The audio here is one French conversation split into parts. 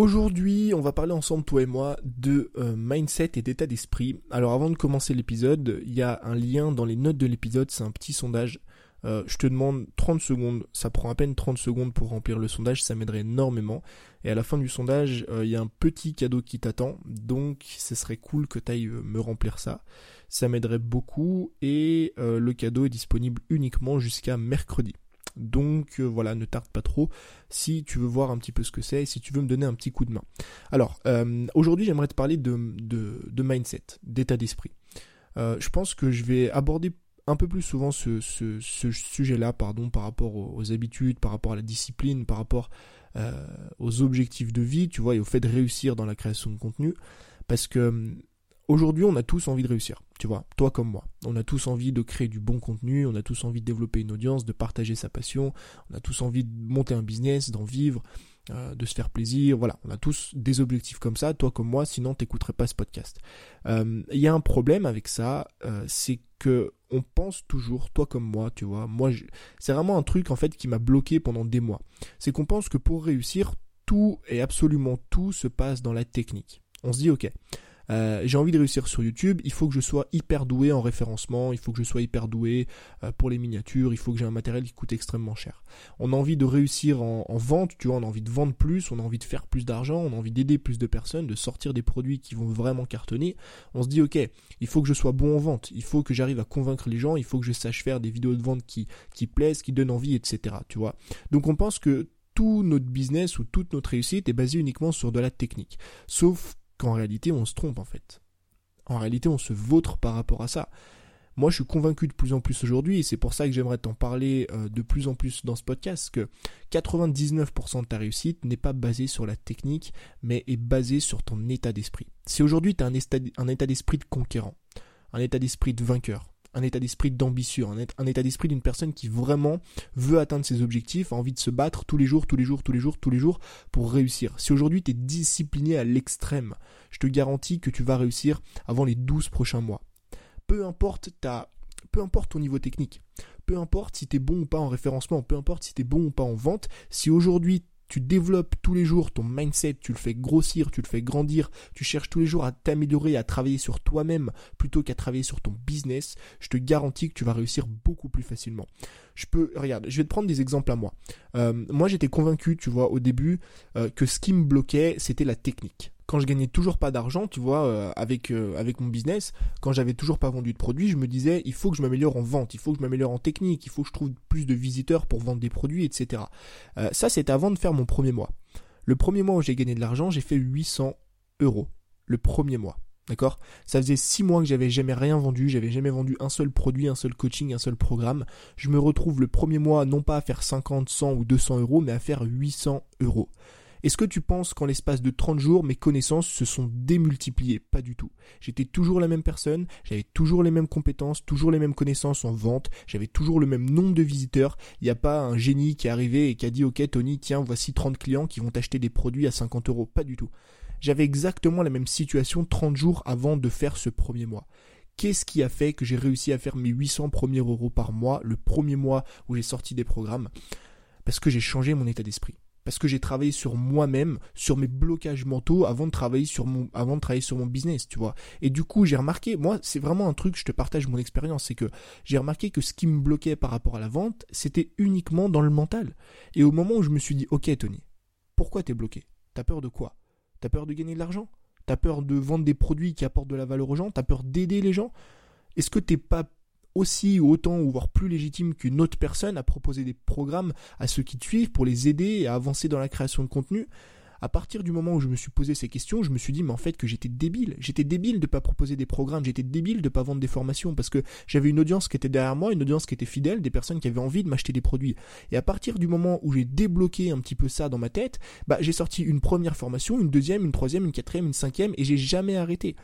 Aujourd'hui, on va parler ensemble, toi et moi, de euh, mindset et d'état d'esprit. Alors avant de commencer l'épisode, il y a un lien dans les notes de l'épisode, c'est un petit sondage. Euh, je te demande 30 secondes, ça prend à peine 30 secondes pour remplir le sondage, ça m'aiderait énormément. Et à la fin du sondage, euh, il y a un petit cadeau qui t'attend, donc ce serait cool que tu ailles me remplir ça. Ça m'aiderait beaucoup et le cadeau est disponible uniquement jusqu'à mercredi. Donc euh, voilà, ne tarde pas trop si tu veux voir un petit peu ce que c'est et si tu veux me donner un petit coup de main. Alors, euh, aujourd'hui j'aimerais te parler de, mindset, d'état d'esprit. Euh, je pense que je vais aborder un peu plus souvent ce, sujet-là, pardon, par rapport aux, habitudes, par rapport à la discipline, par rapport aux objectifs de vie, tu vois, et au fait de réussir dans la création de contenu. Parce que Aujourd'hui, on a tous envie de réussir, tu vois, toi comme moi. On a tous envie de créer du bon contenu, on a tous envie de développer une audience, de partager sa passion, on a tous envie de monter un business, d'en vivre, euh, de se faire plaisir. Voilà, on a tous des objectifs comme ça, toi comme moi, sinon t'écouterais pas ce podcast. Euh, il y a un problème avec ça, euh, c'est que on pense toujours, toi comme moi, tu vois, moi, c'est vraiment un truc en fait qui m'a bloqué pendant des mois. C'est qu'on pense que pour réussir, tout et absolument tout se passe dans la technique. On se dit, ok, euh, j'ai envie de réussir sur YouTube, il faut que je sois hyper doué en référencement, il faut que je sois hyper doué euh, pour les miniatures, il faut que j'ai un matériel qui coûte extrêmement cher. On a envie de réussir en, vente, tu vois, on a envie de vendre plus, on a envie de faire plus d'argent, on a envie d'aider plus de personnes, de sortir des produits qui vont vraiment cartonner. On se dit ok, il faut que je sois bon en vente, il faut que j'arrive à convaincre les gens, il faut que je sache faire des vidéos de vente qui, qui plaisent, qui donnent envie, etc. Tu vois. Donc on pense que tout notre business ou toute notre réussite est basée uniquement sur de la technique. Sauf qu'en réalité on se trompe en fait. En réalité on se vautre par rapport à ça. Moi je suis convaincu de plus en plus aujourd'hui, et c'est pour ça que j'aimerais t'en parler euh, de plus en plus dans ce podcast, que 99% de ta réussite n'est pas basée sur la technique, mais est basée sur ton état d'esprit. Si aujourd'hui tu as un état d'esprit de conquérant, un état d'esprit de vainqueur, un état d'esprit d'ambitieux, un, état d'esprit d'une personne qui vraiment veut atteindre ses objectifs, a envie de se battre tous les jours, tous les jours, tous les jours, tous les jours pour réussir. Si aujourd'hui tu es discipliné à l'extrême, je te garantis que tu vas réussir avant les 12 prochains mois. Peu importe ta peu importe ton niveau technique, peu importe si tu es bon ou pas en référencement, peu importe si tu es bon ou pas en vente, si aujourd'hui tu développes tous les jours ton mindset, tu le fais grossir, tu le fais grandir, tu cherches tous les jours à t'améliorer, à travailler sur toi-même plutôt qu'à travailler sur ton business, je te garantis que tu vas réussir beaucoup plus facilement. Je peux, regarde, je vais te prendre des exemples à moi. Euh, moi, j'étais convaincu, tu vois, au début, euh, que ce qui me bloquait, c'était la technique quand je gagnais toujours pas d'argent, tu vois, euh, avec euh, avec mon business, quand j'avais toujours pas vendu de produits, je me disais il faut que je m'améliore en vente, il faut que je m'améliore en technique, il faut que je trouve plus de visiteurs pour vendre des produits, etc. Euh, ça c'était avant de faire mon premier mois. Le premier mois où j'ai gagné de l'argent, j'ai fait 800 euros. Le premier mois. D'accord? Ça faisait 6 mois que j'avais jamais rien vendu, j'avais jamais vendu un seul produit, un seul coaching, un seul programme. Je me retrouve le premier mois non pas à faire 50, 100 ou 200 euros, mais à faire 800 euros. Est-ce que tu penses qu'en l'espace de 30 jours, mes connaissances se sont démultipliées? Pas du tout. J'étais toujours la même personne, j'avais toujours les mêmes compétences, toujours les mêmes connaissances en vente, j'avais toujours le même nombre de visiteurs. Il n'y a pas un génie qui est arrivé et qui a dit ok Tony, tiens, voici 30 clients qui vont t'acheter des produits à 50 euros. Pas du tout. J'avais exactement la même situation 30 jours avant de faire ce premier mois. Qu'est-ce qui a fait que j'ai réussi à faire mes 800 premiers euros par mois, le premier mois où j'ai sorti des programmes? Parce que j'ai changé mon état d'esprit parce que j'ai travaillé sur moi-même, sur mes blocages mentaux avant de travailler sur mon avant travailler sur mon business, tu vois. Et du coup, j'ai remarqué, moi, c'est vraiment un truc, je te partage mon expérience, c'est que j'ai remarqué que ce qui me bloquait par rapport à la vente, c'était uniquement dans le mental. Et au moment où je me suis dit, OK, Tony, pourquoi t'es bloqué? T'as peur de quoi? T'as peur de gagner de l'argent? T'as peur de vendre des produits qui apportent de la valeur aux gens? T'as peur d'aider les gens? Est-ce que t'es pas aussi ou autant ou voire plus légitime qu'une autre personne à proposer des programmes à ceux qui suivent pour les aider à avancer dans la création de contenu. À partir du moment où je me suis posé ces questions, je me suis dit mais en fait que j'étais débile. J'étais débile de pas proposer des programmes, j'étais débile de pas vendre des formations parce que j'avais une audience qui était derrière moi, une audience qui était fidèle, des personnes qui avaient envie de m'acheter des produits. Et à partir du moment où j'ai débloqué un petit peu ça dans ma tête, bah j'ai sorti une première formation, une deuxième, une troisième, une quatrième, une cinquième et j'ai jamais arrêté.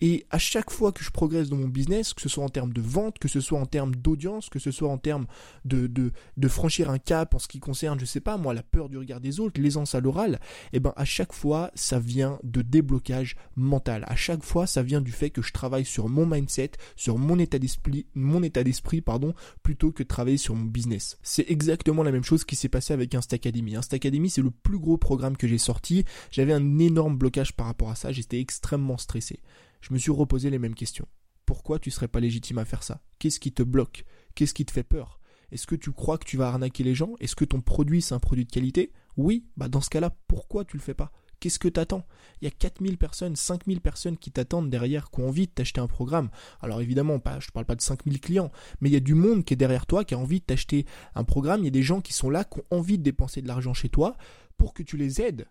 Et à chaque fois que je progresse dans mon business, que ce soit en termes de vente, que ce soit en termes d'audience, que ce soit en termes de, de, franchir un cap en ce qui concerne, je sais pas moi, la peur du regard des autres, l'aisance à l'oral, eh ben à chaque fois, ça vient de déblocage mental. À chaque fois, ça vient du fait que je travaille sur mon mindset, sur mon état d'esprit, mon état d'esprit, pardon, plutôt que de travailler sur mon business. C'est exactement la même chose qui s'est passé avec Insta Academy. Insta Academy, c'est le plus gros programme que j'ai sorti. J'avais un énorme blocage par rapport à ça. J'étais extrêmement stressé je me suis reposé les mêmes questions. Pourquoi tu serais pas légitime à faire ça? Qu'est-ce qui te bloque? Qu'est-ce qui te fait peur? Est-ce que tu crois que tu vas arnaquer les gens? Est-ce que ton produit c'est un produit de qualité? Oui, bah dans ce cas-là, pourquoi tu le fais pas? Qu'est-ce que t'attends? Il y a 4000 personnes, 5000 personnes qui t'attendent derrière, qui ont envie de t'acheter un programme. Alors évidemment, je ne parle pas de 5000 clients, mais il y a du monde qui est derrière toi, qui a envie de t'acheter un programme. Il y a des gens qui sont là, qui ont envie de dépenser de l'argent chez toi pour que tu les aides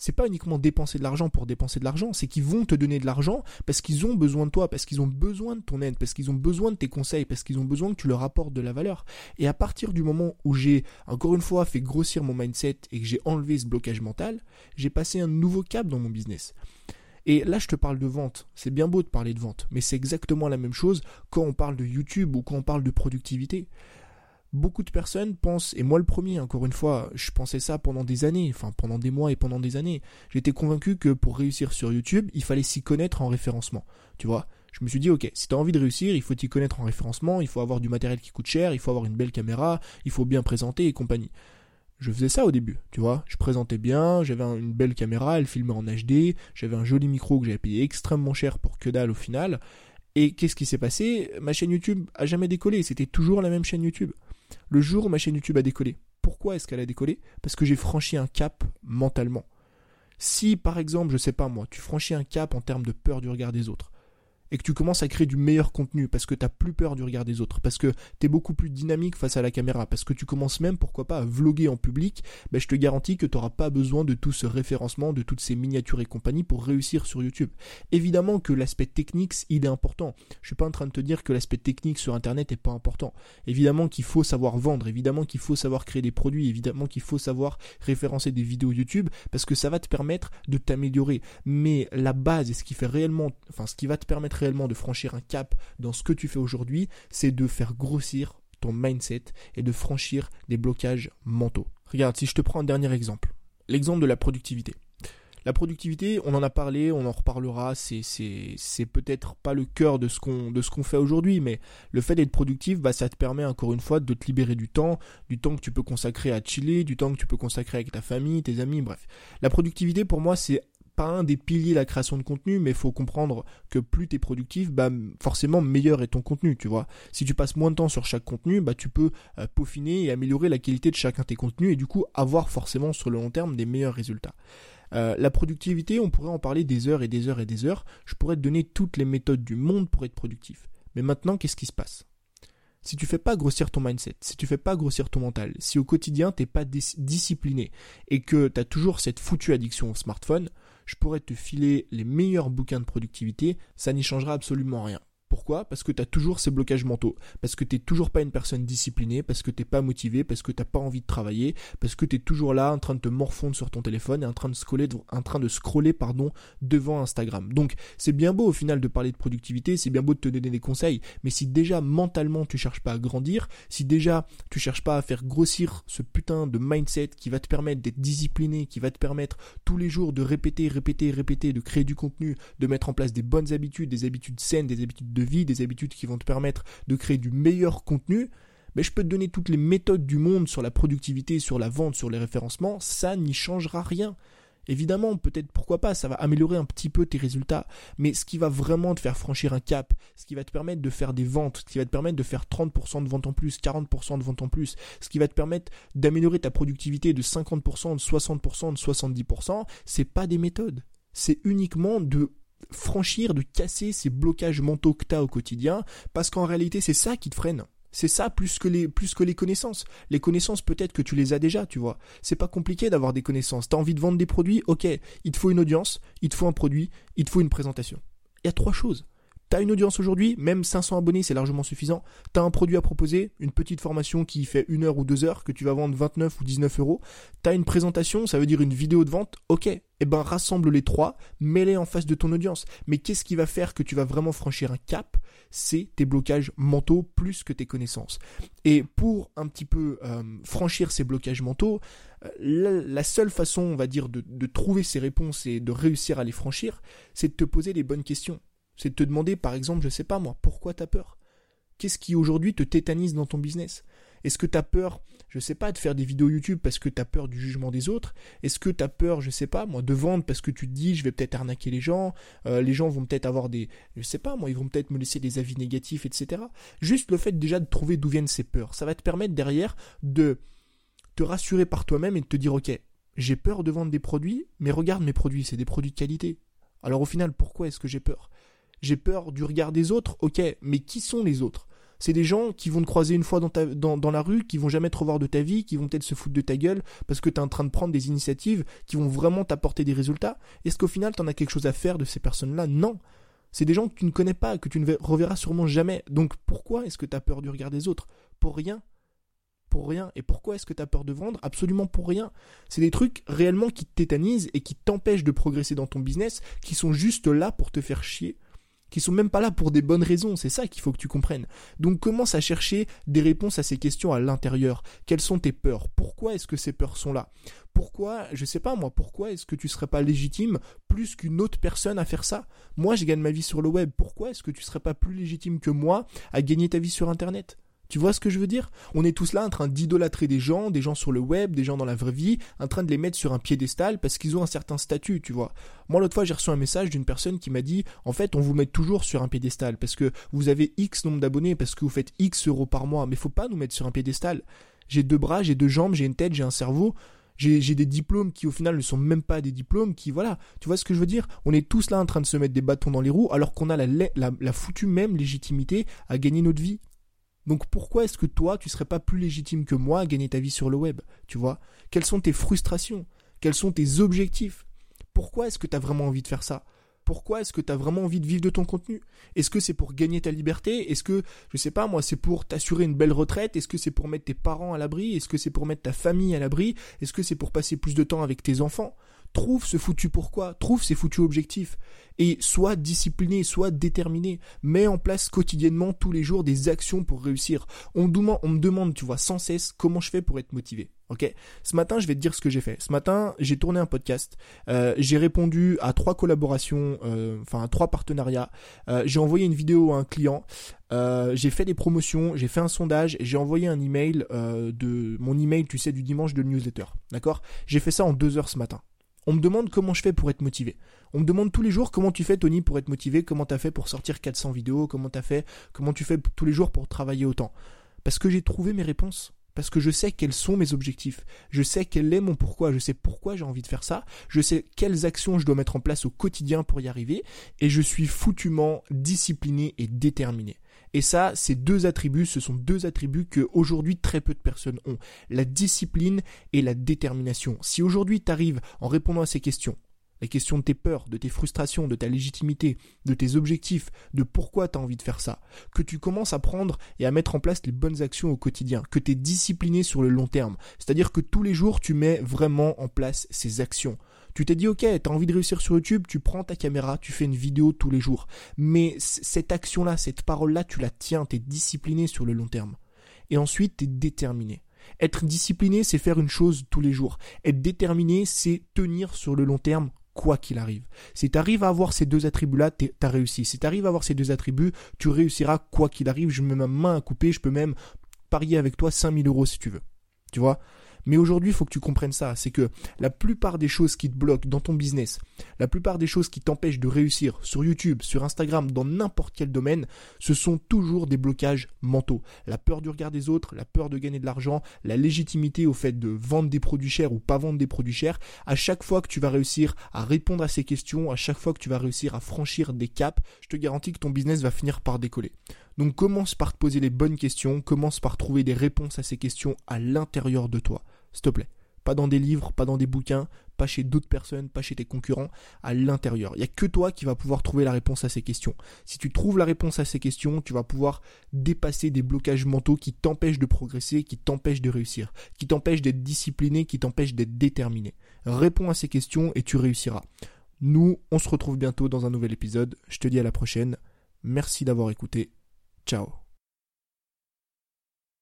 c'est pas uniquement dépenser de l'argent pour dépenser de l'argent, c'est qu'ils vont te donner de l'argent parce qu'ils ont besoin de toi, parce qu'ils ont besoin de ton aide, parce qu'ils ont besoin de tes conseils, parce qu'ils ont besoin que tu leur apportes de la valeur. Et à partir du moment où j'ai, encore une fois, fait grossir mon mindset et que j'ai enlevé ce blocage mental, j'ai passé un nouveau cap dans mon business. Et là, je te parle de vente. C'est bien beau de parler de vente, mais c'est exactement la même chose quand on parle de YouTube ou quand on parle de productivité beaucoup de personnes pensent, et moi le premier, encore une fois, je pensais ça pendant des années, enfin pendant des mois et pendant des années. J'étais convaincu que pour réussir sur YouTube, il fallait s'y connaître en référencement. Tu vois je me suis dit, ok, si tu as envie de réussir, il faut t'y connaître en référencement, il faut avoir du matériel qui coûte cher, il faut avoir une belle caméra, il faut bien présenter et compagnie. Je faisais ça au début, tu vois. Je présentais bien, j'avais une belle caméra, elle filmait en HD, j'avais un joli micro que j'avais payé extrêmement cher pour que dalle au final. Et qu'est-ce qui s'est passé? Ma chaîne YouTube a jamais décollé, c'était toujours la même chaîne YouTube le jour où ma chaîne YouTube a décollé. Pourquoi est-ce qu'elle a décollé? Parce que j'ai franchi un cap mentalement. Si par exemple, je sais pas moi, tu franchis un cap en termes de peur du regard des autres, et que tu commences à créer du meilleur contenu parce que tu n'as plus peur du regard des autres, parce que tu es beaucoup plus dynamique face à la caméra, parce que tu commences même, pourquoi pas, à vloguer en public, ben je te garantis que tu n'auras pas besoin de tout ce référencement, de toutes ces miniatures et compagnie pour réussir sur YouTube. Évidemment que l'aspect technique, il est important. Je suis pas en train de te dire que l'aspect technique sur Internet est pas important. Évidemment qu'il faut savoir vendre, évidemment qu'il faut savoir créer des produits, évidemment qu'il faut savoir référencer des vidéos YouTube, parce que ça va te permettre de t'améliorer. Mais la base et ce qui fait réellement, enfin ce qui va te permettre réellement de franchir un cap dans ce que tu fais aujourd'hui, c'est de faire grossir ton mindset et de franchir des blocages mentaux. Regarde, si je te prends un dernier exemple, l'exemple de la productivité. La productivité, on en a parlé, on en reparlera, c'est, c'est, peut-être pas le cœur de ce qu'on, fait aujourd'hui, mais le fait d'être productif, bah, ça te permet encore une fois de te libérer du temps, du temps que tu peux consacrer à chiller, du temps que tu peux consacrer avec ta famille, tes amis, bref. La productivité, pour moi, c'est un des piliers de la création de contenu, mais il faut comprendre que plus tu es productif, bah, forcément meilleur est ton contenu, tu vois. Si tu passes moins de temps sur chaque contenu, bah, tu peux euh, peaufiner et améliorer la qualité de chacun de tes contenus et du coup avoir forcément sur le long terme des meilleurs résultats. Euh, la productivité, on pourrait en parler des heures et des heures et des heures. Je pourrais te donner toutes les méthodes du monde pour être productif. Mais maintenant, qu'est-ce qui se passe? Si tu fais pas grossir ton mindset, si tu fais pas grossir ton mental, si au quotidien t'es pas discipliné et que tu as toujours cette foutue addiction au smartphone, je pourrais te filer les meilleurs bouquins de productivité, ça n'y changera absolument rien. Pourquoi? Parce que tu as toujours ces blocages mentaux, parce que tu n'es toujours pas une personne disciplinée, parce que tu n'es pas motivé, parce que tu n'as pas envie de travailler, parce que tu es toujours là en train de te morfondre sur ton téléphone et en train de scroller, en train de scroller pardon, devant Instagram. Donc c'est bien beau au final de parler de productivité, c'est bien beau de te donner des conseils, mais si déjà mentalement tu cherches pas à grandir, si déjà tu cherches pas à faire grossir ce putain de mindset qui va te permettre d'être discipliné, qui va te permettre tous les jours de répéter, répéter, répéter, de créer du contenu, de mettre en place des bonnes habitudes, des habitudes saines, des habitudes de vie, des habitudes qui vont te permettre de créer du meilleur contenu, mais je peux te donner toutes les méthodes du monde sur la productivité, sur la vente, sur les référencements, ça n'y changera rien. Évidemment, peut-être pourquoi pas, ça va améliorer un petit peu tes résultats, mais ce qui va vraiment te faire franchir un cap, ce qui va te permettre de faire des ventes, ce qui va te permettre de faire 30% de ventes en plus, 40% de ventes en plus, ce qui va te permettre d'améliorer ta productivité de 50%, de 60%, de 70%, c'est pas des méthodes. C'est uniquement de franchir, de casser ces blocages mentaux que tu as au quotidien, parce qu'en réalité c'est ça qui te freine. C'est ça plus que les plus que les connaissances. Les connaissances peut-être que tu les as déjà, tu vois. C'est pas compliqué d'avoir des connaissances. T'as envie de vendre des produits, ok. Il te faut une audience, il te faut un produit, il te faut une présentation. Il y a trois choses. T'as une audience aujourd'hui, même 500 abonnés, c'est largement suffisant. T'as un produit à proposer, une petite formation qui fait une heure ou deux heures, que tu vas vendre 29 ou 19 euros. T'as une présentation, ça veut dire une vidéo de vente. Ok, eh ben rassemble les trois, mets-les en face de ton audience. Mais qu'est-ce qui va faire que tu vas vraiment franchir un cap? C'est tes blocages mentaux plus que tes connaissances. Et pour un petit peu euh, franchir ces blocages mentaux, euh, la, seule façon, on va dire, de, de trouver ces réponses et de réussir à les franchir, c'est de te poser les bonnes questions. C'est de te demander, par exemple, je sais pas moi, pourquoi tu as peur? Qu'est-ce qui aujourd'hui te tétanise dans ton business? Est-ce que tu as peur, je sais pas, de faire des vidéos YouTube parce que tu as peur du jugement des autres? Est-ce que tu as peur, je sais pas, moi, de vendre parce que tu te dis, je vais peut-être arnaquer les gens, euh, les gens vont peut-être avoir des, je sais pas, moi, ils vont peut-être me laisser des avis négatifs, etc. Juste le fait déjà de trouver d'où viennent ces peurs, ça va te permettre derrière de te rassurer par toi-même et de te dire, ok, j'ai peur de vendre des produits, mais regarde mes produits, c'est des produits de qualité. Alors au final, pourquoi est-ce que j'ai peur? J'ai peur du regard des autres, ok, mais qui sont les autres? C'est des gens qui vont te croiser une fois dans, la rue, qui vont jamais te revoir de ta vie, qui vont peut-être se foutre de ta gueule parce que tu es en train de prendre des initiatives qui vont vraiment t'apporter des résultats. Est-ce qu'au final, tu en as quelque chose à faire de ces personnes-là? Non. C'est des gens que tu ne connais pas, que tu ne reverras sûrement jamais. Donc pourquoi est-ce que tu as peur du regard des autres? Pour rien. Pour rien. Et pourquoi est-ce que tu as peur de vendre? Absolument pour rien. C'est des trucs réellement qui te tétanisent et qui t'empêchent de progresser dans ton business, qui sont juste là pour te faire chier qui sont même pas là pour des bonnes raisons, c'est ça qu'il faut que tu comprennes. Donc commence à chercher des réponses à ces questions à l'intérieur. Quelles sont tes peurs? Pourquoi est-ce que ces peurs sont là? Pourquoi, je sais pas moi, pourquoi est-ce que tu serais pas légitime plus qu'une autre personne à faire ça? Moi, je gagne ma vie sur le web. Pourquoi est-ce que tu serais pas plus légitime que moi à gagner ta vie sur internet? Tu vois ce que je veux dire? On est tous là en train d'idolâtrer des gens, des gens sur le web, des gens dans la vraie vie, en train de les mettre sur un piédestal parce qu'ils ont un certain statut, tu vois. Moi l'autre fois j'ai reçu un message d'une personne qui m'a dit en fait on vous met toujours sur un piédestal parce que vous avez X nombre d'abonnés, parce que vous faites X euros par mois, mais faut pas nous mettre sur un piédestal. J'ai deux bras, j'ai deux jambes, j'ai une tête, j'ai un cerveau. J'ai des diplômes qui au final ne sont même pas des diplômes, qui voilà, tu vois ce que je veux dire? On est tous là en train de se mettre des bâtons dans les roues alors qu'on a la, la, la foutue même légitimité à gagner notre vie. Donc pourquoi est-ce que toi, tu serais pas plus légitime que moi à gagner ta vie sur le web Tu vois? Quelles sont tes frustrations? Quels sont tes objectifs? Pourquoi est-ce que tu as vraiment envie de faire ça? Pourquoi est-ce que tu as vraiment envie de vivre de ton contenu? Est-ce que c'est pour gagner ta liberté? Est-ce que, je sais pas moi, c'est pour t'assurer une belle retraite? Est-ce que c'est pour mettre tes parents à l'abri? Est-ce que c'est pour mettre ta famille à l'abri? Est-ce que c'est pour passer plus de temps avec tes enfants? Trouve ce foutu pourquoi, trouve ces foutus objectifs et sois discipliné, sois déterminé. Mets en place quotidiennement tous les jours des actions pour réussir. On, me demande, tu vois, sans cesse comment je fais pour être motivé. Ok? Ce matin, je vais te dire ce que j'ai fait. Ce matin, j'ai tourné un podcast. Euh, j'ai répondu à trois collaborations, euh, enfin à trois partenariats. Euh, j'ai envoyé une vidéo à un client. j'ai fait des promotions. J'ai fait un sondage. J'ai envoyé un email de mon email, tu sais, du dimanche de newsletter. D'accord? J'ai fait ça en deux heures ce matin. On me demande comment je fais pour être motivé. On me demande tous les jours comment tu fais Tony pour être motivé, comment tu as fait pour sortir 400 vidéos, comment tu fait, comment tu fais tous les jours pour travailler autant. Parce que j'ai trouvé mes réponses. Parce que je sais quels sont mes objectifs. Je sais quel est mon pourquoi. Je sais pourquoi j'ai envie de faire ça. Je sais quelles actions je dois mettre en place au quotidien pour y arriver. Et je suis foutument discipliné et déterminé. Et ça, ces deux attributs, ce sont deux attributs que aujourd'hui très peu de personnes ont. La discipline et la détermination. Si aujourd'hui tu arrives en répondant à ces questions, les questions de tes peurs, de tes frustrations, de ta légitimité, de tes objectifs, de pourquoi tu as envie de faire ça, que tu commences à prendre et à mettre en place les bonnes actions au quotidien, que tu es discipliné sur le long terme, c'est-à-dire que tous les jours tu mets vraiment en place ces actions. Tu t'es dit, ok, t'as envie de réussir sur YouTube, tu prends ta caméra, tu fais une vidéo tous les jours. Mais cette action-là, cette parole-là, tu la tiens, t'es discipliné sur le long terme. Et ensuite, t'es déterminé. Être discipliné, c'est faire une chose tous les jours. Être déterminé, c'est tenir sur le long terme quoi qu'il arrive. Si tu arrives à avoir ces deux attributs-là, tu as réussi. Si tu arrives à avoir ces deux attributs, tu réussiras quoi qu'il arrive. Je mets ma main à couper, je peux même parier avec toi 5000 euros si tu veux. Tu vois? Mais aujourd'hui, il faut que tu comprennes ça. C'est que la plupart des choses qui te bloquent dans ton business, la plupart des choses qui t'empêchent de réussir sur YouTube, sur Instagram, dans n'importe quel domaine, ce sont toujours des blocages mentaux. La peur du regard des autres, la peur de gagner de l'argent, la légitimité au fait de vendre des produits chers ou pas vendre des produits chers. À chaque fois que tu vas réussir à répondre à ces questions, à chaque fois que tu vas réussir à franchir des caps, je te garantis que ton business va finir par décoller. Donc commence par te poser les bonnes questions, commence par trouver des réponses à ces questions à l'intérieur de toi. S'il te plaît. Pas dans des livres, pas dans des bouquins, pas chez d'autres personnes, pas chez tes concurrents, à l'intérieur. Il n'y a que toi qui va pouvoir trouver la réponse à ces questions. Si tu trouves la réponse à ces questions, tu vas pouvoir dépasser des blocages mentaux qui t'empêchent de progresser, qui t'empêchent de réussir, qui t'empêchent d'être discipliné, qui t'empêchent d'être déterminé. Réponds à ces questions et tu réussiras. Nous, on se retrouve bientôt dans un nouvel épisode. Je te dis à la prochaine. Merci d'avoir écouté. Ciao